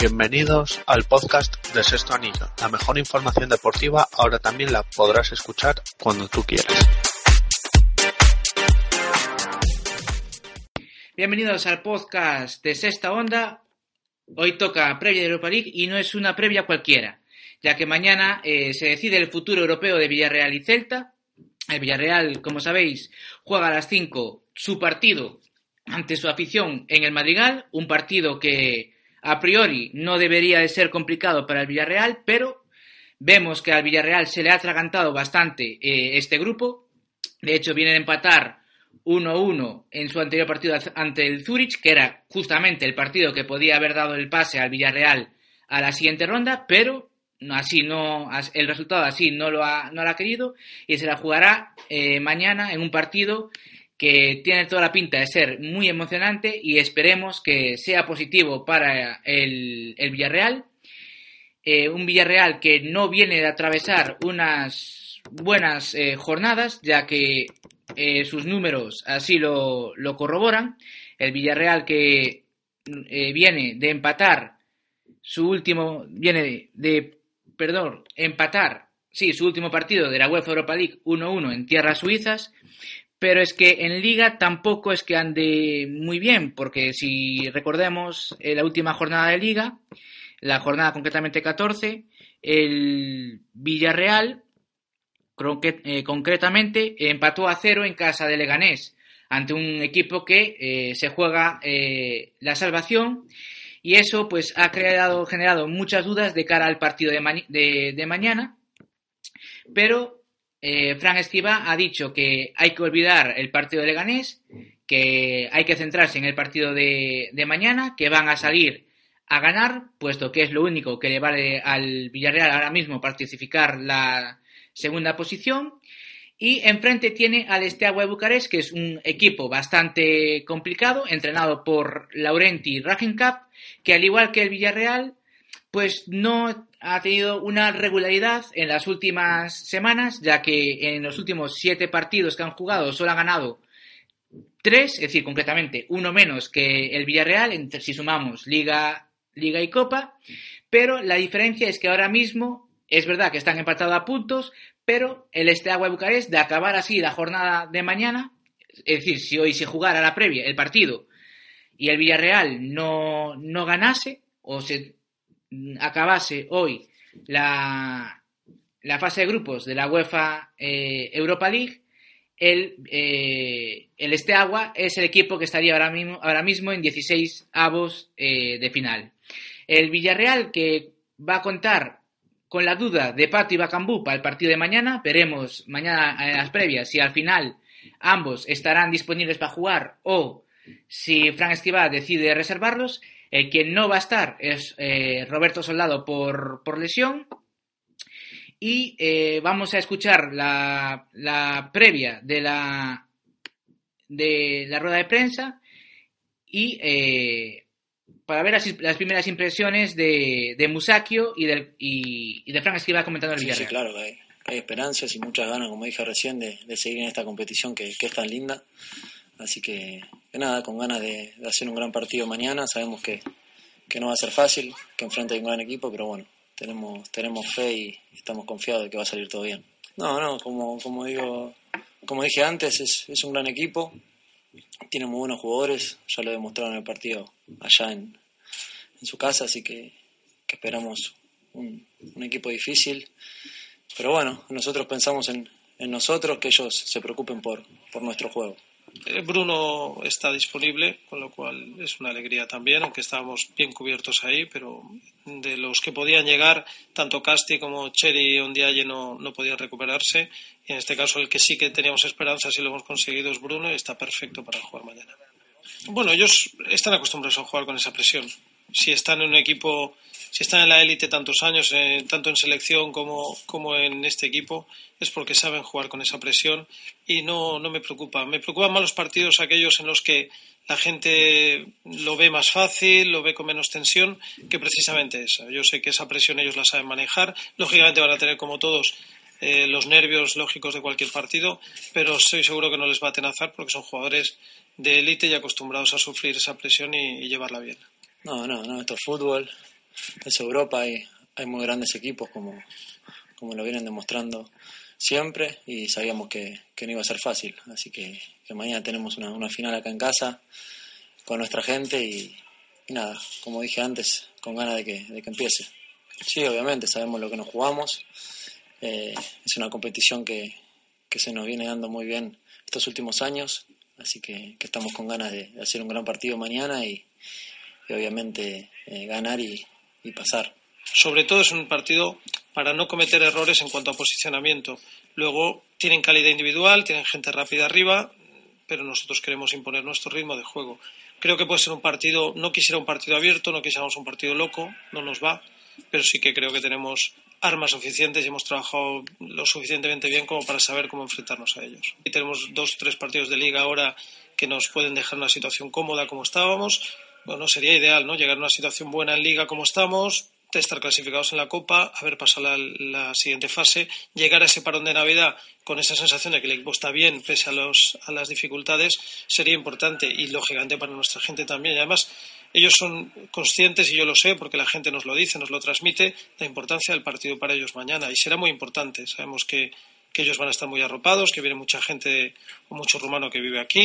Bienvenidos al podcast de Sexto Anillo. La mejor información deportiva ahora también la podrás escuchar cuando tú quieras. Bienvenidos al podcast de Sexta Onda. Hoy toca previa de Europa League y no es una previa cualquiera, ya que mañana eh, se decide el futuro europeo de Villarreal y Celta. El Villarreal, como sabéis, juega a las 5 su partido ante su afición en el Madrigal, un partido que a priori no debería de ser complicado para el Villarreal, pero vemos que al Villarreal se le ha atragantado bastante eh, este grupo. De hecho, viene a empatar 1-1 en su anterior partido ante el Zurich, que era justamente el partido que podía haber dado el pase al Villarreal a la siguiente ronda, pero así no, el resultado así no lo ha, no lo ha querido y se la jugará eh, mañana en un partido que tiene toda la pinta de ser muy emocionante y esperemos que sea positivo para el, Villarreal. Eh, un Villarreal que no viene de atravesar unas buenas eh, jornadas, ya que eh, sus números así lo, corroboran. El Villarreal que viene de empatar su último, viene de, perdón, empatar, sí, su último partido de la UEFA Europa League 1-1 en tierras suizas pero es que en liga tampoco es que ande muy bien, porque si recordemos eh, la última jornada de liga, la jornada concretamente 14, el Villarreal eh, concretamente empató a cero en casa de Leganés ante un equipo que eh, se juega la salvación y eso pues ha creado, generado muchas dudas de cara al partido de, de mañana, pero eh, Fran Esquiva ha dicho que hay que olvidar el partido de Leganés, que hay que centrarse en el partido de, mañana, que van a salir a ganar, puesto que es lo único que le vale al Villarreal ahora mismo participicar la segunda posición. Y enfrente tiene al Steaua de Bucarest, que es un equipo bastante complicado, entrenado por Laurenti Rajinkap, que al igual que el Villarreal, pues no ha tenido una regularidad en las últimas semanas, ya que en los últimos siete partidos que han jugado solo ha ganado tres, es decir, concretamente uno menos que el Villarreal, entre, si sumamos Liga, Liga y Copa, pero la diferencia es que ahora mismo es verdad que están empatados a puntos, pero el Esteagua de Bucarest, de acabar así la jornada de mañana, es decir, si hoy se jugara la previa, el partido, y el Villarreal no, no ganase, o se acabase hoy la, fase de grupos de la UEFA eh, Europa League, el, eh, el Esteagua es el equipo que estaría ahora mismo, ahora mismo en 16 avos eh, de final. El Villarreal, que va a contar con la duda de Pato y Bacambú para el partido de mañana, veremos mañana en las previas si al final ambos estarán disponibles para jugar o si Frank Esquiva decide reservarlos. El quien no va a estar es eh, Roberto Soldado por, lesión. Y eh, vamos a escuchar la, previa de la, de la rueda de prensa y eh, para ver las, primeras impresiones de, de Musakio y, del, y, de Frank Esquiva comentando el Villarreal. Sí, claro, hay, hay, esperanzas y muchas ganas, como dije recién, de, seguir en esta competición que, que es tan linda. Así que, nada, con ganas de, hacer un gran partido mañana. Sabemos que, no va a ser fácil, que enfrente hay un gran equipo, pero bueno, tenemos, tenemos fe y estamos confiados de que va a salir todo bien. No, no, como, como digo, como dije antes, es, es un gran equipo, tiene muy buenos jugadores, ya lo demostraron en el partido allá en, en su casa, así que, esperamos un, un, equipo difícil. Pero bueno, nosotros pensamos en, en nosotros, que ellos se preocupen por, por nuestro juego. Eh, Bruno está disponible, con lo cual es una alegría también, aunque estábamos bien cubiertos ahí, pero de los que podían llegar, tanto Casti como Cherry y Ondiaye no, no podían recuperarse. Y en este caso, el que sí que teníamos esperanza, si lo hemos conseguido, es Bruno y está perfecto para jugar mañana. Bueno, ellos están acostumbrados a jugar con esa presión. Si están en un equipo, si están en la élite tantos años, eh, tanto en selección como, como en este equipo, es porque saben jugar con esa presión y no, no me preocupa. Me preocupan más los partidos aquellos en los que la gente lo ve más fácil, lo ve con menos tensión, que precisamente esa. Yo sé que esa presión ellos la saben manejar. Lógicamente van a tener, como todos, eh, los nervios lógicos de cualquier partido, pero estoy seguro que no les va a atenazar porque son jugadores de élite y acostumbrados a sufrir esa presión y, llevarla bien. No, no, no, esto es fútbol, es Europa, hay, hay muy grandes equipos como, como lo vienen demostrando siempre y sabíamos que, que no iba a ser fácil, así que, mañana tenemos una, una, final acá en casa con nuestra gente y, nada, como dije antes, con ganas de que, de que empiece. Sí, obviamente, sabemos lo que nos jugamos, eh, es una competición que, que, se nos viene dando muy bien estos últimos años, así que estamos con ganas de, hacer un gran partido mañana y, obviamente eh, ganar y, y pasar. Sobre todo es un partido para no cometer errores en cuanto a posicionamiento. Luego tienen calidad individual, tienen gente rápida arriba, pero nosotros queremos imponer nuestro ritmo de juego. Creo que puede ser un partido, no quisiera un partido abierto, no quisiéramos un partido loco, no nos va, pero sí que creo que tenemos armas suficientes y hemos trabajado lo suficientemente bien como para saber cómo enfrentarnos a ellos. Y tenemos dos o tres partidos de liga ahora que nos pueden dejar una situación cómoda como estábamos. Bueno, sería ideal, ¿no? Llegar a una situación buena en liga como estamos, estar clasificados en la Copa, haber pasado la, siguiente fase, llegar a ese parón de Navidad con esa sensación de que el equipo está bien pese a, los, a las dificultades, sería importante y lógicamente para nuestra gente también. Y además, ellos son conscientes, y yo lo sé porque la gente nos lo dice, nos lo transmite, la importancia del partido para ellos mañana y será muy importante. Sabemos que que ellos van a estar muy arropados, que viene mucha gente o mucho rumano que vive aquí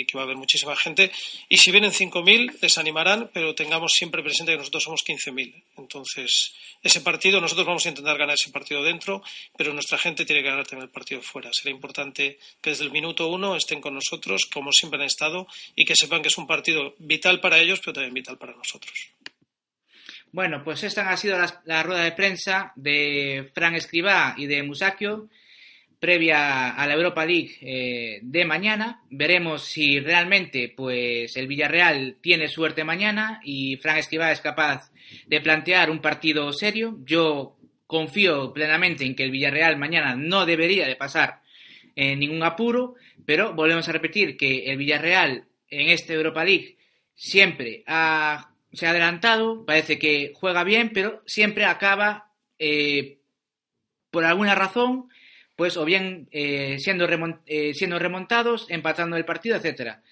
y que va a haber muchísima gente. Y si vienen 5.000, les animarán, pero tengamos siempre presente que nosotros somos 15.000. Entonces, ese partido, nosotros vamos a intentar ganar ese partido dentro, pero nuestra gente tiene que ganar también el partido fuera. Será importante que desde el minuto uno estén con nosotros, como siempre han estado, y que sepan que es un partido vital para ellos, pero también vital para nosotros. Bueno, pues esta ha sido la, la rueda de prensa de Fran Escribá y de Musacchio previa a la Europa League eh, de mañana. Veremos si realmente pues, el Villarreal tiene suerte mañana y Frank Escribá es capaz de plantear un partido serio. Yo confío plenamente en que el Villarreal mañana no debería de pasar en ningún apuro, pero volvemos a repetir que el Villarreal en esta Europa League siempre se ha adelantado, parece que juega bien, pero siempre acaba eh, por alguna razón pues o bien eh, siendo, remont eh, siendo remontados, empatando el partido, etcétera.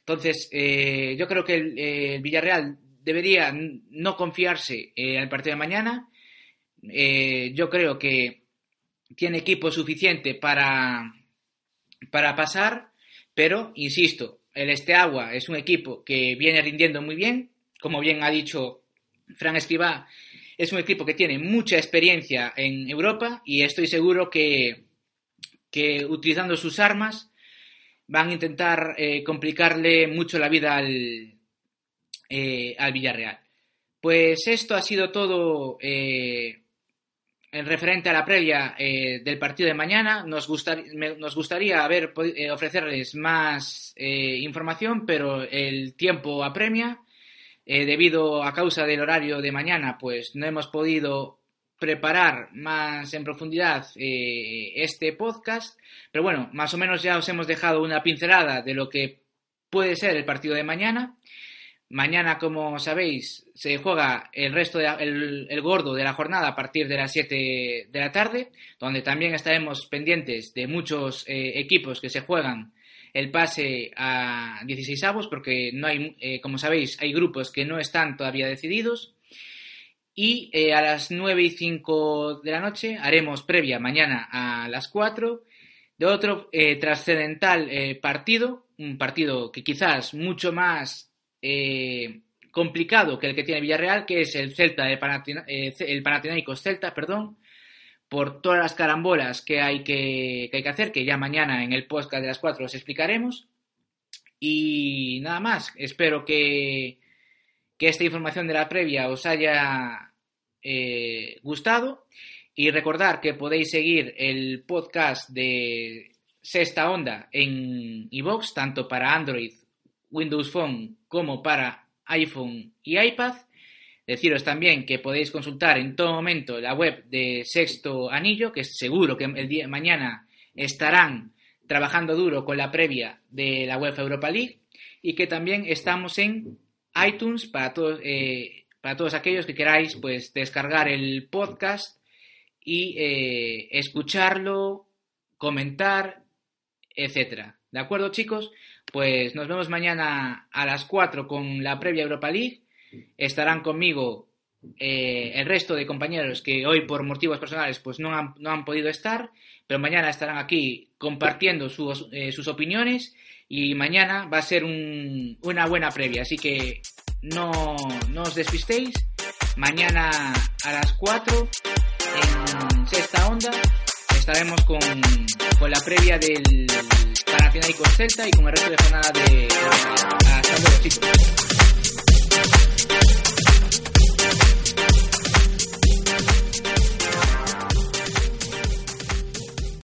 Entonces, eh, yo creo que el, el, Villarreal debería no confiarse al partido de mañana. yo creo que tiene equipo suficiente para, para pasar, pero, insisto, el Esteagua es un equipo que viene rindiendo muy bien, como bien ha dicho Fran Escribá, es un equipo que tiene mucha experiencia en Europa y estoy seguro que que utilizando sus armas van a intentar eh, complicarle mucho la vida al, eh, al, Villarreal. Pues esto ha sido todo eh, en referente a la previa del partido de mañana. Nos, gustar, nos gustaría haber, ofrecerles más información, pero el tiempo apremia. debido a causa del horario de mañana, pues no hemos podido preparar más en profundidad eh, este podcast, pero bueno, más o menos ya os hemos dejado una pincelada de lo que puede ser el partido de mañana. Mañana, como sabéis, se juega el resto de, el gordo de la jornada a partir de las 7 de la tarde, donde también estaremos pendientes de muchos eh, equipos que se juegan el pase a 16 avos, porque no hay, eh, como sabéis, hay grupos que no están todavía decididos. Y eh, a las 9 y 5 de la noche haremos previa mañana a las 4 de otro eh, trascendental eh, partido, un partido que quizás mucho más complicado que el que tiene Villarreal, que es el Celta de Panathina, el Panathinaikos Celta, perdón, por todas las carambolas que hay que, que hay que hacer, que ya mañana en el podcast de las 4 os explicaremos. Y nada más, espero que, que esta información de la previa os haya eh, gustado y recordar que podéis seguir el podcast de Sexta Onda en iVoox, tanto para Android, Windows Phone como para iPhone y iPad. Deciros también que podéis consultar en todo momento la web de Sexto Anillo, que seguro que el día mañana estarán trabajando duro con la previa de la UEFA Europa League y que también estamos en iTunes para todos, eh, para todos aquellos que queráis pues descargar el podcast y eh, escucharlo, comentar, etcétera. ¿De acuerdo, chicos? Pues nos vemos mañana a las 4 con la previa Europa League. Estarán conmigo eh, el resto de compañeros que hoy por motivos personales pues no han, no han podido estar, pero mañana estarán aquí compartiendo sus, eh, sus opiniones y mañana va a ser un, una buena previa, así que no, no os despistéis. Mañana a las 4 en Sexta Onda estaremos con, con la previa del Panathinaikos Celta y con el resto de jornada de